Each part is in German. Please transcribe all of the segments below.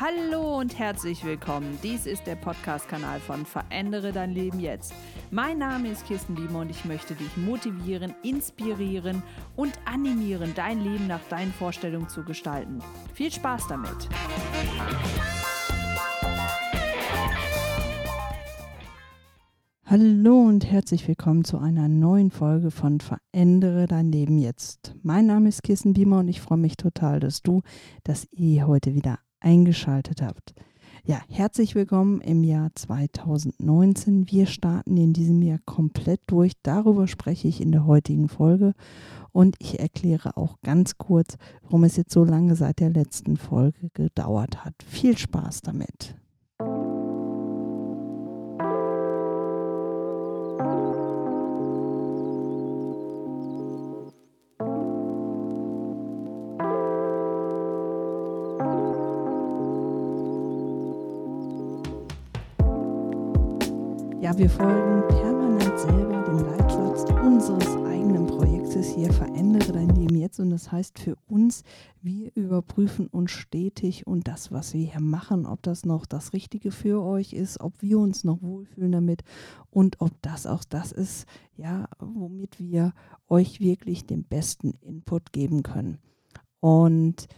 Hallo und herzlich willkommen. Dies ist der Podcast-Kanal von Verändere dein Leben jetzt. Mein Name ist Kirsten Biemer und ich möchte dich motivieren, inspirieren und animieren, dein Leben nach deinen Vorstellungen zu gestalten. Viel Spaß damit! Hallo und herzlich willkommen zu einer neuen Folge von Verändere dein Leben jetzt. Mein Name ist Kirsten Biemer und ich freue mich total, dass du, dass ihr heute wieder eingeschaltet habt. Ja, herzlich willkommen im Jahr 2019. Wir starten in diesem Jahr komplett durch. Darüber spreche ich in der heutigen Folge und ich erkläre auch ganz kurz, warum es jetzt so lange seit der letzten Folge gedauert hat. Viel Spaß damit. Ja, wir folgen permanent selber dem Leitsatz unseres eigenen Projektes hier, verändere dein Leben jetzt. Und das heißt für uns, wir überprüfen uns stetig und das, was wir hier machen, ob das noch das Richtige für euch ist, ob wir uns noch wohlfühlen damit und ob das auch das ist, ja, womit wir euch wirklich den besten Input geben können. Und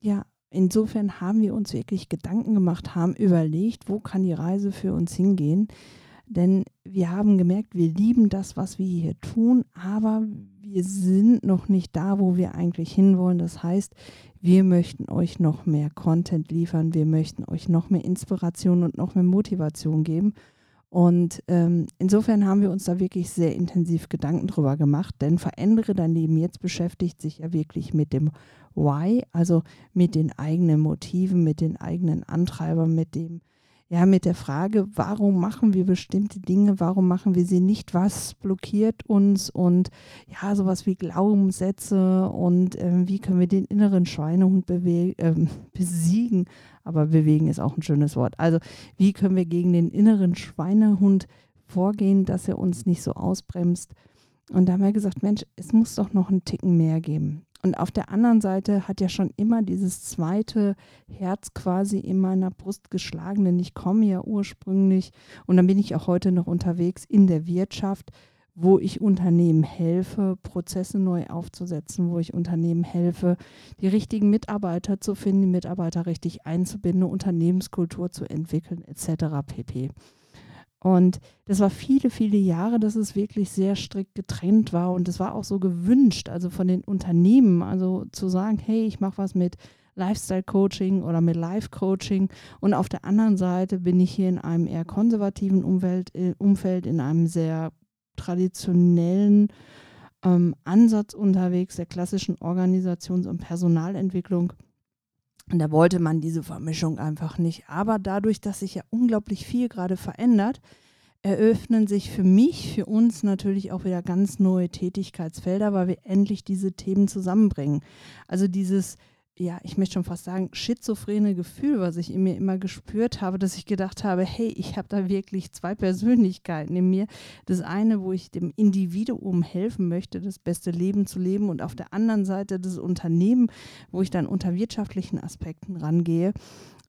ja, insofern haben wir uns wirklich Gedanken gemacht, haben überlegt, wo kann die Reise für uns hingehen. Denn wir haben gemerkt, wir lieben das, was wir hier tun, aber wir sind noch nicht da, wo wir eigentlich hinwollen. Das heißt, wir möchten euch noch mehr Content liefern, wir möchten euch noch mehr Inspiration und noch mehr Motivation geben. Und ähm, insofern haben wir uns da wirklich sehr intensiv Gedanken drüber gemacht, denn verändere dein Leben jetzt beschäftigt sich ja wirklich mit dem Why, also mit den eigenen Motiven, mit den eigenen Antreibern, mit dem, ja, mit der Frage, warum machen wir bestimmte Dinge, warum machen wir sie nicht, was blockiert uns und ja, sowas wie Glaubenssätze und äh, wie können wir den inneren Schweinehund äh, besiegen. Aber bewegen ist auch ein schönes Wort. Also, wie können wir gegen den inneren Schweinehund vorgehen, dass er uns nicht so ausbremst? Und da haben wir gesagt, Mensch, es muss doch noch einen Ticken mehr geben. Und auf der anderen Seite hat ja schon immer dieses zweite Herz quasi in meiner Brust geschlagen, denn ich komme ja ursprünglich und dann bin ich auch heute noch unterwegs in der Wirtschaft, wo ich Unternehmen helfe, Prozesse neu aufzusetzen, wo ich Unternehmen helfe, die richtigen Mitarbeiter zu finden, die Mitarbeiter richtig einzubinden, Unternehmenskultur zu entwickeln, etc. pp. Und das war viele, viele Jahre, dass es wirklich sehr strikt getrennt war. Und es war auch so gewünscht, also von den Unternehmen, also zu sagen, hey, ich mache was mit Lifestyle-Coaching oder mit Life-Coaching. Und auf der anderen Seite bin ich hier in einem eher konservativen Umwelt, äh, Umfeld, in einem sehr traditionellen ähm, Ansatz unterwegs, der klassischen Organisations- und Personalentwicklung. Und da wollte man diese Vermischung einfach nicht. Aber dadurch, dass sich ja unglaublich viel gerade verändert, eröffnen sich für mich, für uns natürlich auch wieder ganz neue Tätigkeitsfelder, weil wir endlich diese Themen zusammenbringen. Also dieses ja, ich möchte schon fast sagen, schizophrene Gefühl, was ich in mir immer gespürt habe, dass ich gedacht habe, hey, ich habe da wirklich zwei Persönlichkeiten in mir. Das eine, wo ich dem Individuum helfen möchte, das beste Leben zu leben und auf der anderen Seite das Unternehmen, wo ich dann unter wirtschaftlichen Aspekten rangehe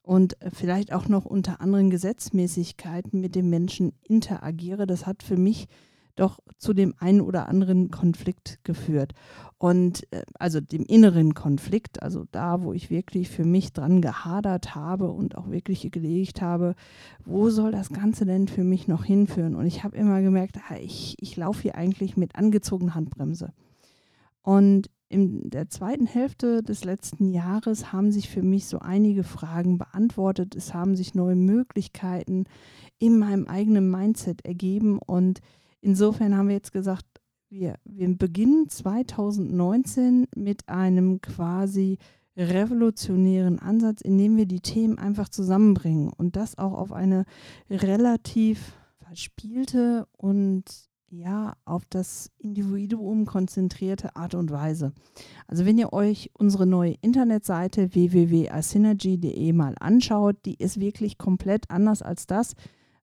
und vielleicht auch noch unter anderen Gesetzmäßigkeiten mit den Menschen interagiere. Das hat für mich doch zu dem einen oder anderen Konflikt geführt. Und äh, also dem inneren Konflikt, also da, wo ich wirklich für mich dran gehadert habe und auch wirklich gelegt habe, wo soll das Ganze denn für mich noch hinführen? Und ich habe immer gemerkt, ich, ich laufe hier eigentlich mit angezogener Handbremse. Und in der zweiten Hälfte des letzten Jahres haben sich für mich so einige Fragen beantwortet. Es haben sich neue Möglichkeiten in meinem eigenen Mindset ergeben und Insofern haben wir jetzt gesagt, wir, wir beginnen 2019 mit einem quasi revolutionären Ansatz, indem wir die Themen einfach zusammenbringen und das auch auf eine relativ verspielte und ja, auf das Individuum konzentrierte Art und Weise. Also wenn ihr euch unsere neue Internetseite www.asynergy.de mal anschaut, die ist wirklich komplett anders als das,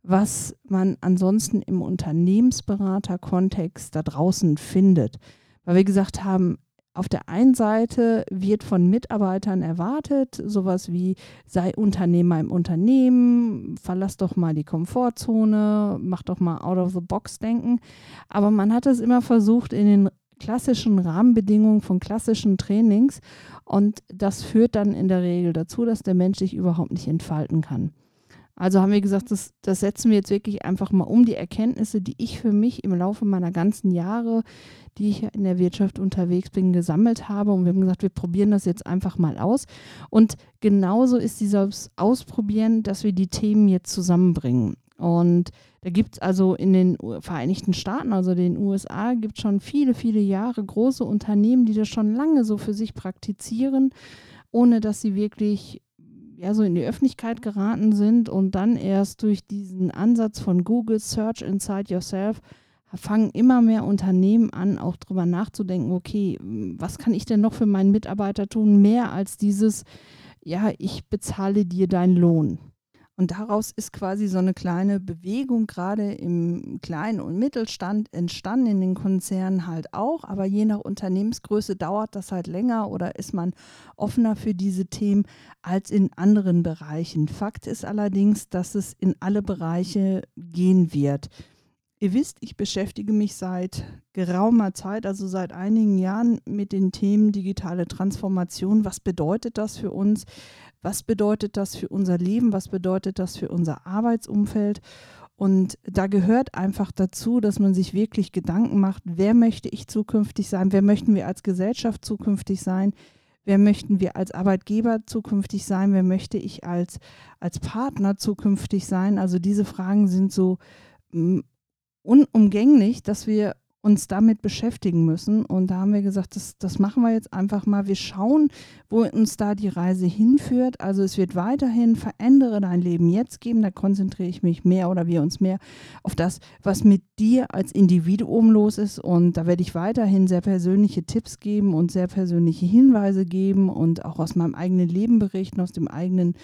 was man ansonsten im Unternehmensberater-Kontext da draußen findet. Weil wir gesagt haben, auf der einen Seite wird von Mitarbeitern erwartet, sowas wie sei Unternehmer im Unternehmen, verlass doch mal die Komfortzone, mach doch mal out of the box denken. Aber man hat es immer versucht in den klassischen Rahmenbedingungen von klassischen Trainings und das führt dann in der Regel dazu, dass der Mensch sich überhaupt nicht entfalten kann. Also haben wir gesagt, das, das setzen wir jetzt wirklich einfach mal um, die Erkenntnisse, die ich für mich im Laufe meiner ganzen Jahre, die ich in der Wirtschaft unterwegs bin, gesammelt habe. Und wir haben gesagt, wir probieren das jetzt einfach mal aus. Und genauso ist dieses Ausprobieren, dass wir die Themen jetzt zusammenbringen. Und da gibt es also in den Vereinigten Staaten, also den USA, gibt es schon viele, viele Jahre große Unternehmen, die das schon lange so für sich praktizieren, ohne dass sie wirklich ja, so in die Öffentlichkeit geraten sind und dann erst durch diesen Ansatz von Google Search Inside Yourself fangen immer mehr Unternehmen an, auch darüber nachzudenken, okay, was kann ich denn noch für meinen Mitarbeiter tun, mehr als dieses, ja, ich bezahle dir deinen Lohn. Und daraus ist quasi so eine kleine Bewegung gerade im Kleinen- und Mittelstand entstanden, in den Konzernen halt auch. Aber je nach Unternehmensgröße dauert das halt länger oder ist man offener für diese Themen als in anderen Bereichen. Fakt ist allerdings, dass es in alle Bereiche gehen wird. Ihr wisst, ich beschäftige mich seit geraumer Zeit, also seit einigen Jahren mit den Themen digitale Transformation. Was bedeutet das für uns? Was bedeutet das für unser Leben? Was bedeutet das für unser Arbeitsumfeld? Und da gehört einfach dazu, dass man sich wirklich Gedanken macht, wer möchte ich zukünftig sein? Wer möchten wir als Gesellschaft zukünftig sein? Wer möchten wir als Arbeitgeber zukünftig sein? Wer möchte ich als, als Partner zukünftig sein? Also diese Fragen sind so mm, unumgänglich, dass wir uns damit beschäftigen müssen. Und da haben wir gesagt, das, das machen wir jetzt einfach mal. Wir schauen, wo uns da die Reise hinführt. Also es wird weiterhin Verändere dein Leben jetzt geben. Da konzentriere ich mich mehr oder wir uns mehr auf das, was mit dir als Individuum los ist. Und da werde ich weiterhin sehr persönliche Tipps geben und sehr persönliche Hinweise geben und auch aus meinem eigenen Leben berichten, aus dem eigenen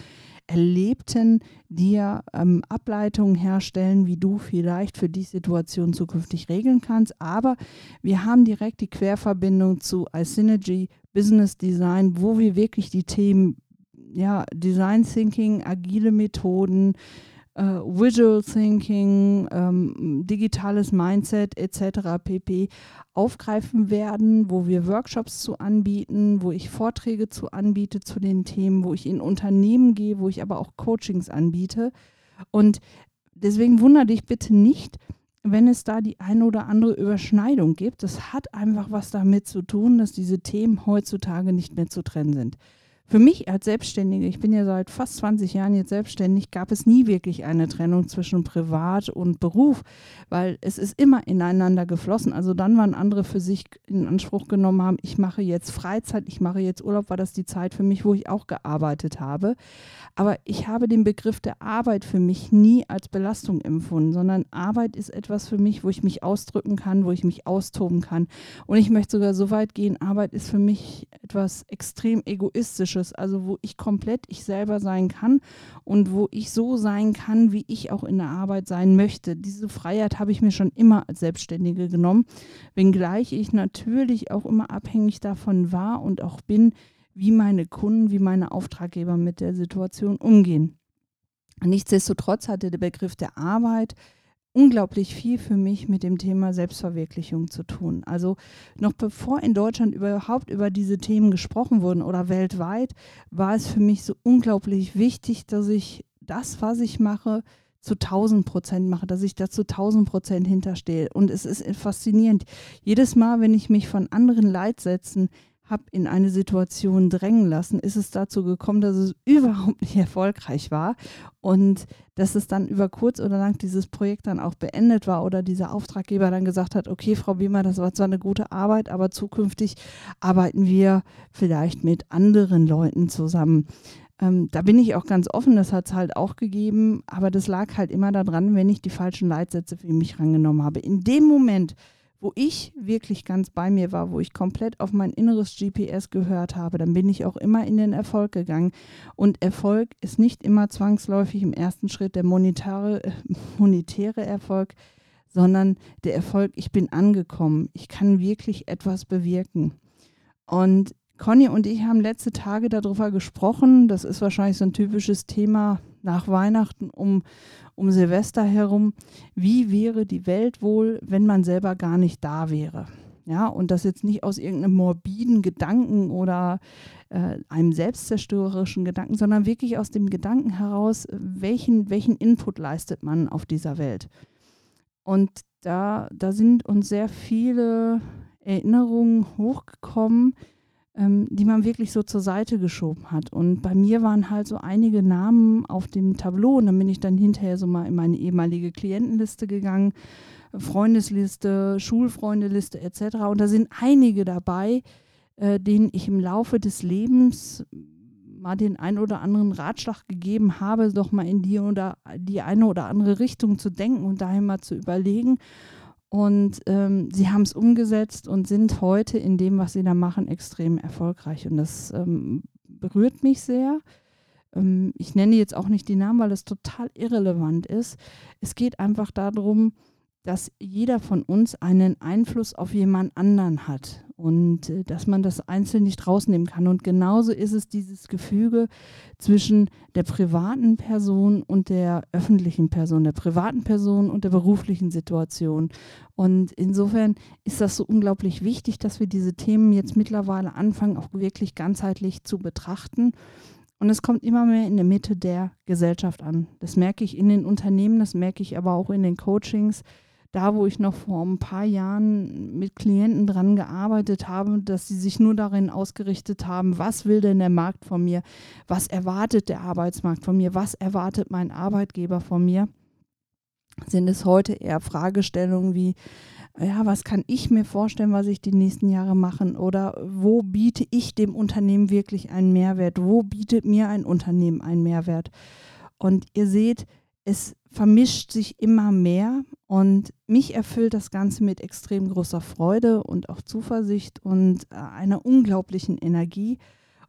Erlebten dir ähm, Ableitungen herstellen, wie du vielleicht für die Situation zukünftig regeln kannst. Aber wir haben direkt die Querverbindung zu iSynergy Business Design, wo wir wirklich die Themen ja, Design Thinking, agile Methoden, äh, Visual Thinking, ähm, digitales Mindset etc. pp. aufgreifen werden, wo wir Workshops zu anbieten, wo ich Vorträge zu anbiete zu den Themen, wo ich in Unternehmen gehe, wo ich aber auch Coachings anbiete. Und deswegen wundere dich bitte nicht, wenn es da die eine oder andere Überschneidung gibt. Das hat einfach was damit zu tun, dass diese Themen heutzutage nicht mehr zu trennen sind. Für mich als Selbstständige, ich bin ja seit fast 20 Jahren jetzt selbstständig, gab es nie wirklich eine Trennung zwischen Privat und Beruf, weil es ist immer ineinander geflossen. Also dann, wann andere für sich in Anspruch genommen haben, ich mache jetzt Freizeit, ich mache jetzt Urlaub, war das die Zeit für mich, wo ich auch gearbeitet habe. Aber ich habe den Begriff der Arbeit für mich nie als Belastung empfunden, sondern Arbeit ist etwas für mich, wo ich mich ausdrücken kann, wo ich mich austoben kann. Und ich möchte sogar so weit gehen, Arbeit ist für mich etwas extrem egoistisches Authentisches, also wo ich komplett ich selber sein kann und wo ich so sein kann, wie ich auch in der Arbeit sein möchte. Diese Freiheit habe ich mir schon immer als Selbstständige genommen, wenngleich ich natürlich auch immer abhängig davon war und auch bin, wie meine Kunden, wie meine Auftraggeber mit der Situation umgehen. Nichtsdestotrotz hatte der Begriff der Arbeit unglaublich viel für mich mit dem Thema Selbstverwirklichung zu tun. Also noch bevor in Deutschland überhaupt über diese Themen gesprochen wurden oder weltweit, war es für mich so unglaublich wichtig, dass ich das, was ich mache, zu 1000 Prozent mache, dass ich da zu 1000 Prozent hinterstehe. Und es ist faszinierend. Jedes Mal, wenn ich mich von anderen Leitsätzen habe in eine Situation drängen lassen, ist es dazu gekommen, dass es überhaupt nicht erfolgreich war und dass es dann über kurz oder lang dieses Projekt dann auch beendet war oder dieser Auftraggeber dann gesagt hat, okay, Frau Biemer, das war zwar eine gute Arbeit, aber zukünftig arbeiten wir vielleicht mit anderen Leuten zusammen. Ähm, da bin ich auch ganz offen, das hat es halt auch gegeben, aber das lag halt immer daran, wenn ich die falschen Leitsätze für mich rangenommen habe. In dem Moment, wo ich wirklich ganz bei mir war, wo ich komplett auf mein inneres GPS gehört habe, dann bin ich auch immer in den Erfolg gegangen. Und Erfolg ist nicht immer zwangsläufig im ersten Schritt der monetäre, äh, monetäre Erfolg, sondern der Erfolg, ich bin angekommen, ich kann wirklich etwas bewirken. Und Conny und ich haben letzte Tage darüber gesprochen. Das ist wahrscheinlich so ein typisches Thema nach Weihnachten um, um Silvester herum. Wie wäre die Welt wohl, wenn man selber gar nicht da wäre? Ja, und das jetzt nicht aus irgendeinem morbiden Gedanken oder äh, einem selbstzerstörerischen Gedanken, sondern wirklich aus dem Gedanken heraus, welchen, welchen Input leistet man auf dieser Welt. Und da, da sind uns sehr viele Erinnerungen hochgekommen, ähm, die man wirklich so zur Seite geschoben hat. Und bei mir waren halt so einige Namen auf dem Tableau und dann bin ich dann hinterher so mal in meine ehemalige Klientenliste gegangen, Freundesliste, Schulfreundeliste etc. Und da sind einige dabei, äh, denen ich im Laufe des Lebens mal den ein oder anderen Ratschlag gegeben habe, doch mal in die oder die eine oder andere Richtung zu denken und daher mal zu überlegen. Und ähm, sie haben es umgesetzt und sind heute in dem, was sie da machen, extrem erfolgreich. Und das ähm, berührt mich sehr. Ähm, ich nenne jetzt auch nicht die Namen, weil das total irrelevant ist. Es geht einfach darum, dass jeder von uns einen Einfluss auf jemand anderen hat und äh, dass man das einzeln nicht rausnehmen kann. Und genauso ist es dieses Gefüge zwischen der privaten Person und der öffentlichen Person, der privaten Person und der beruflichen Situation. Und insofern ist das so unglaublich wichtig, dass wir diese Themen jetzt mittlerweile anfangen, auch wirklich ganzheitlich zu betrachten. Und es kommt immer mehr in der Mitte der Gesellschaft an. Das merke ich in den Unternehmen, das merke ich aber auch in den Coachings da, wo ich noch vor ein paar Jahren mit Klienten dran gearbeitet habe, dass sie sich nur darin ausgerichtet haben, was will denn der Markt von mir, was erwartet der Arbeitsmarkt von mir, was erwartet mein Arbeitgeber von mir, sind es heute eher Fragestellungen wie, ja, was kann ich mir vorstellen, was ich die nächsten Jahre machen? Oder wo biete ich dem Unternehmen wirklich einen Mehrwert, wo bietet mir ein Unternehmen einen Mehrwert. Und ihr seht, es vermischt sich immer mehr und mich erfüllt das Ganze mit extrem großer Freude und auch Zuversicht und äh, einer unglaublichen Energie.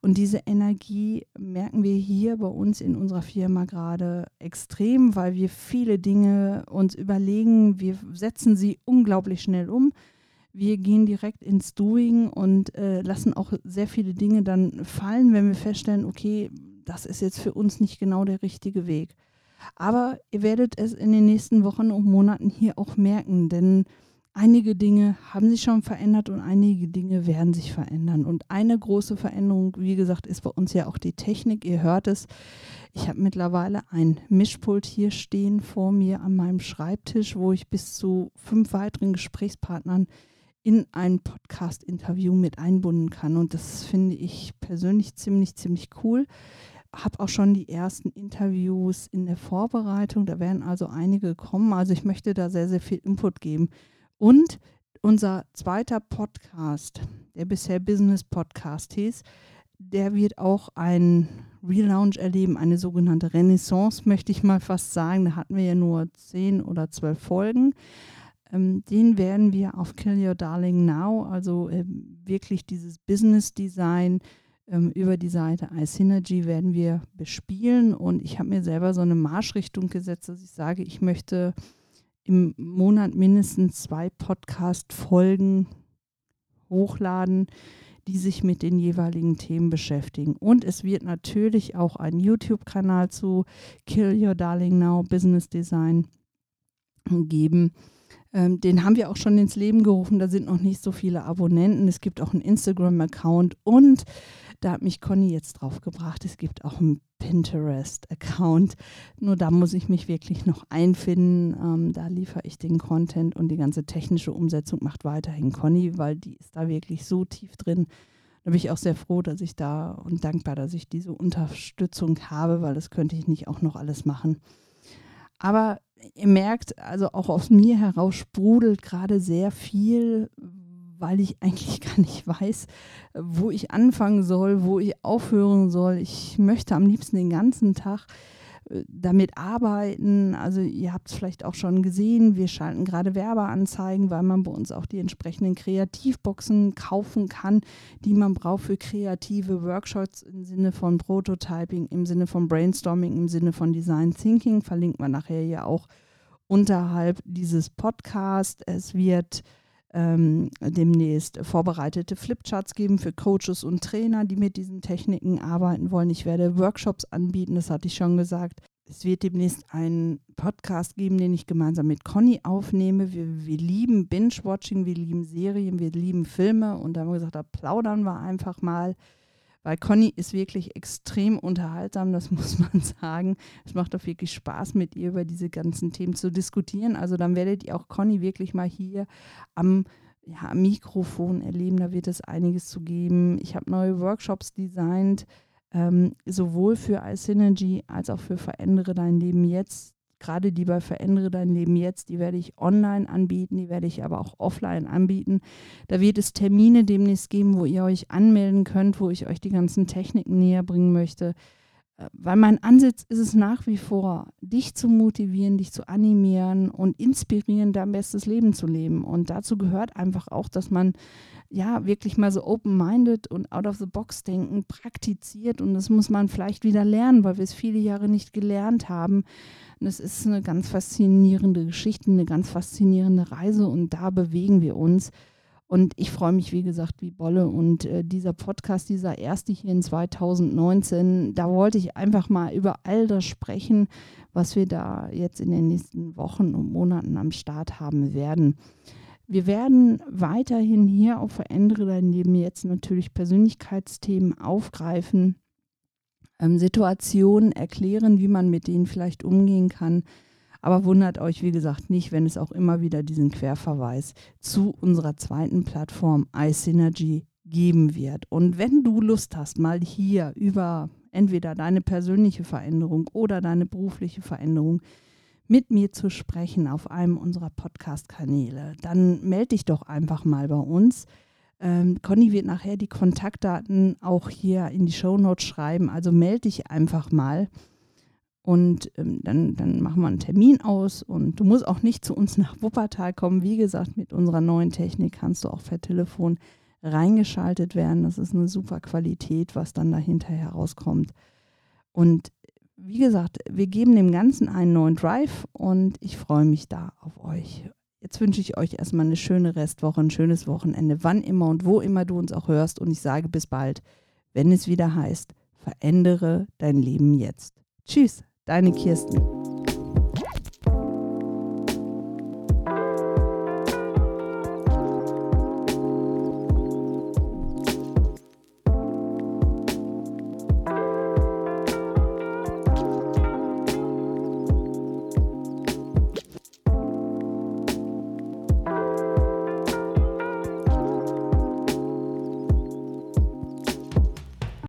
Und diese Energie merken wir hier bei uns in unserer Firma gerade extrem, weil wir viele Dinge uns überlegen. Wir setzen sie unglaublich schnell um. Wir gehen direkt ins Doing und äh, lassen auch sehr viele Dinge dann fallen, wenn wir feststellen, okay, das ist jetzt für uns nicht genau der richtige Weg. Aber ihr werdet es in den nächsten Wochen und Monaten hier auch merken, denn einige Dinge haben sich schon verändert und einige Dinge werden sich verändern. Und eine große Veränderung, wie gesagt, ist bei uns ja auch die Technik. Ihr hört es. Ich habe mittlerweile ein Mischpult hier stehen vor mir an meinem Schreibtisch, wo ich bis zu fünf weiteren Gesprächspartnern in ein Podcast-Interview mit einbunden kann. Und das finde ich persönlich ziemlich, ziemlich cool habe auch schon die ersten Interviews in der Vorbereitung. Da werden also einige kommen. Also ich möchte da sehr, sehr viel Input geben. Und unser zweiter Podcast, der bisher Business Podcast hieß, der wird auch ein Relaunch erleben, eine sogenannte Renaissance, möchte ich mal fast sagen. Da hatten wir ja nur zehn oder zwölf Folgen. Ähm, den werden wir auf Kill Your Darling Now, also äh, wirklich dieses Business Design, ähm, über die Seite iSynergy werden wir bespielen und ich habe mir selber so eine Marschrichtung gesetzt, dass ich sage, ich möchte im Monat mindestens zwei Podcast-Folgen hochladen, die sich mit den jeweiligen Themen beschäftigen. Und es wird natürlich auch einen YouTube-Kanal zu Kill Your Darling Now Business Design geben. Ähm, den haben wir auch schon ins Leben gerufen. Da sind noch nicht so viele Abonnenten. Es gibt auch einen Instagram-Account und da hat mich Conny jetzt drauf gebracht. Es gibt auch einen Pinterest-Account. Nur da muss ich mich wirklich noch einfinden. Ähm, da liefere ich den Content und die ganze technische Umsetzung macht weiterhin Conny, weil die ist da wirklich so tief drin. Da bin ich auch sehr froh, dass ich da und dankbar, dass ich diese Unterstützung habe, weil das könnte ich nicht auch noch alles machen. Aber ihr merkt, also auch aus mir heraus sprudelt gerade sehr viel, weil ich eigentlich gar nicht weiß, wo ich anfangen soll, wo ich aufhören soll. Ich möchte am liebsten den ganzen Tag äh, damit arbeiten. Also ihr habt es vielleicht auch schon gesehen, wir schalten gerade Werbeanzeigen, weil man bei uns auch die entsprechenden Kreativboxen kaufen kann, die man braucht für kreative Workshops im Sinne von Prototyping, im Sinne von Brainstorming, im Sinne von Design Thinking. Verlinkt man nachher ja auch unterhalb dieses Podcasts. Es wird ähm, demnächst vorbereitete Flipcharts geben für Coaches und Trainer, die mit diesen Techniken arbeiten wollen. Ich werde Workshops anbieten, das hatte ich schon gesagt. Es wird demnächst einen Podcast geben, den ich gemeinsam mit Conny aufnehme. Wir, wir lieben Binge-Watching, wir lieben Serien, wir lieben Filme und da haben wir gesagt, da plaudern wir einfach mal. Weil Conny ist wirklich extrem unterhaltsam, das muss man sagen. Es macht auch wirklich Spaß, mit ihr über diese ganzen Themen zu diskutieren. Also dann werdet ihr auch Conny wirklich mal hier am ja, Mikrofon erleben. Da wird es einiges zu geben. Ich habe neue Workshops designt, ähm, sowohl für iSynergy als auch für Verändere dein Leben jetzt gerade die bei Verändere dein Leben jetzt, die werde ich online anbieten, die werde ich aber auch offline anbieten. Da wird es Termine demnächst geben, wo ihr euch anmelden könnt, wo ich euch die ganzen Techniken näher bringen möchte. Äh, weil mein Ansatz ist es nach wie vor, dich zu motivieren, dich zu animieren und inspirieren, dein bestes Leben zu leben. Und dazu gehört einfach auch, dass man ja wirklich mal so open-minded und out of the box denken praktiziert. Und das muss man vielleicht wieder lernen, weil wir es viele Jahre nicht gelernt haben. Und es ist eine ganz faszinierende Geschichte, eine ganz faszinierende Reise und da bewegen wir uns. Und ich freue mich, wie gesagt, wie Bolle. Und äh, dieser Podcast, dieser erste hier in 2019, da wollte ich einfach mal über all das sprechen, was wir da jetzt in den nächsten Wochen und Monaten am Start haben werden. Wir werden weiterhin hier auf Verändere dein Leben jetzt natürlich Persönlichkeitsthemen aufgreifen, ähm, Situationen erklären, wie man mit denen vielleicht umgehen kann. Aber wundert euch, wie gesagt, nicht, wenn es auch immer wieder diesen Querverweis zu unserer zweiten Plattform iSynergy geben wird. Und wenn du Lust hast, mal hier über entweder deine persönliche Veränderung oder deine berufliche Veränderung mit mir zu sprechen auf einem unserer Podcast-Kanäle, dann melde dich doch einfach mal bei uns. Ähm, Conny wird nachher die Kontaktdaten auch hier in die Shownotes schreiben. Also melde dich einfach mal und ähm, dann, dann machen wir einen Termin aus. Und du musst auch nicht zu uns nach Wuppertal kommen. Wie gesagt, mit unserer neuen Technik kannst du auch per Telefon reingeschaltet werden. Das ist eine super Qualität, was dann dahinter herauskommt. Und wie gesagt, wir geben dem Ganzen einen neuen Drive und ich freue mich da auf euch. Jetzt wünsche ich euch erstmal eine schöne Restwoche, ein schönes Wochenende, wann immer und wo immer du uns auch hörst. Und ich sage bis bald, wenn es wieder heißt, verändere dein Leben jetzt. Tschüss, deine Kirsten.